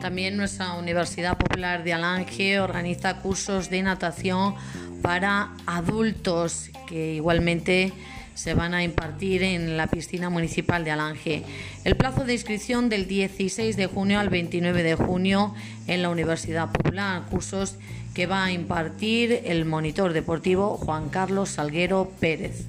También nuestra Universidad Popular de Alange organiza cursos de natación para adultos que igualmente se van a impartir en la piscina municipal de Alange. El plazo de inscripción del 16 de junio al 29 de junio en la Universidad Popular, cursos que va a impartir el monitor deportivo Juan Carlos Salguero Pérez.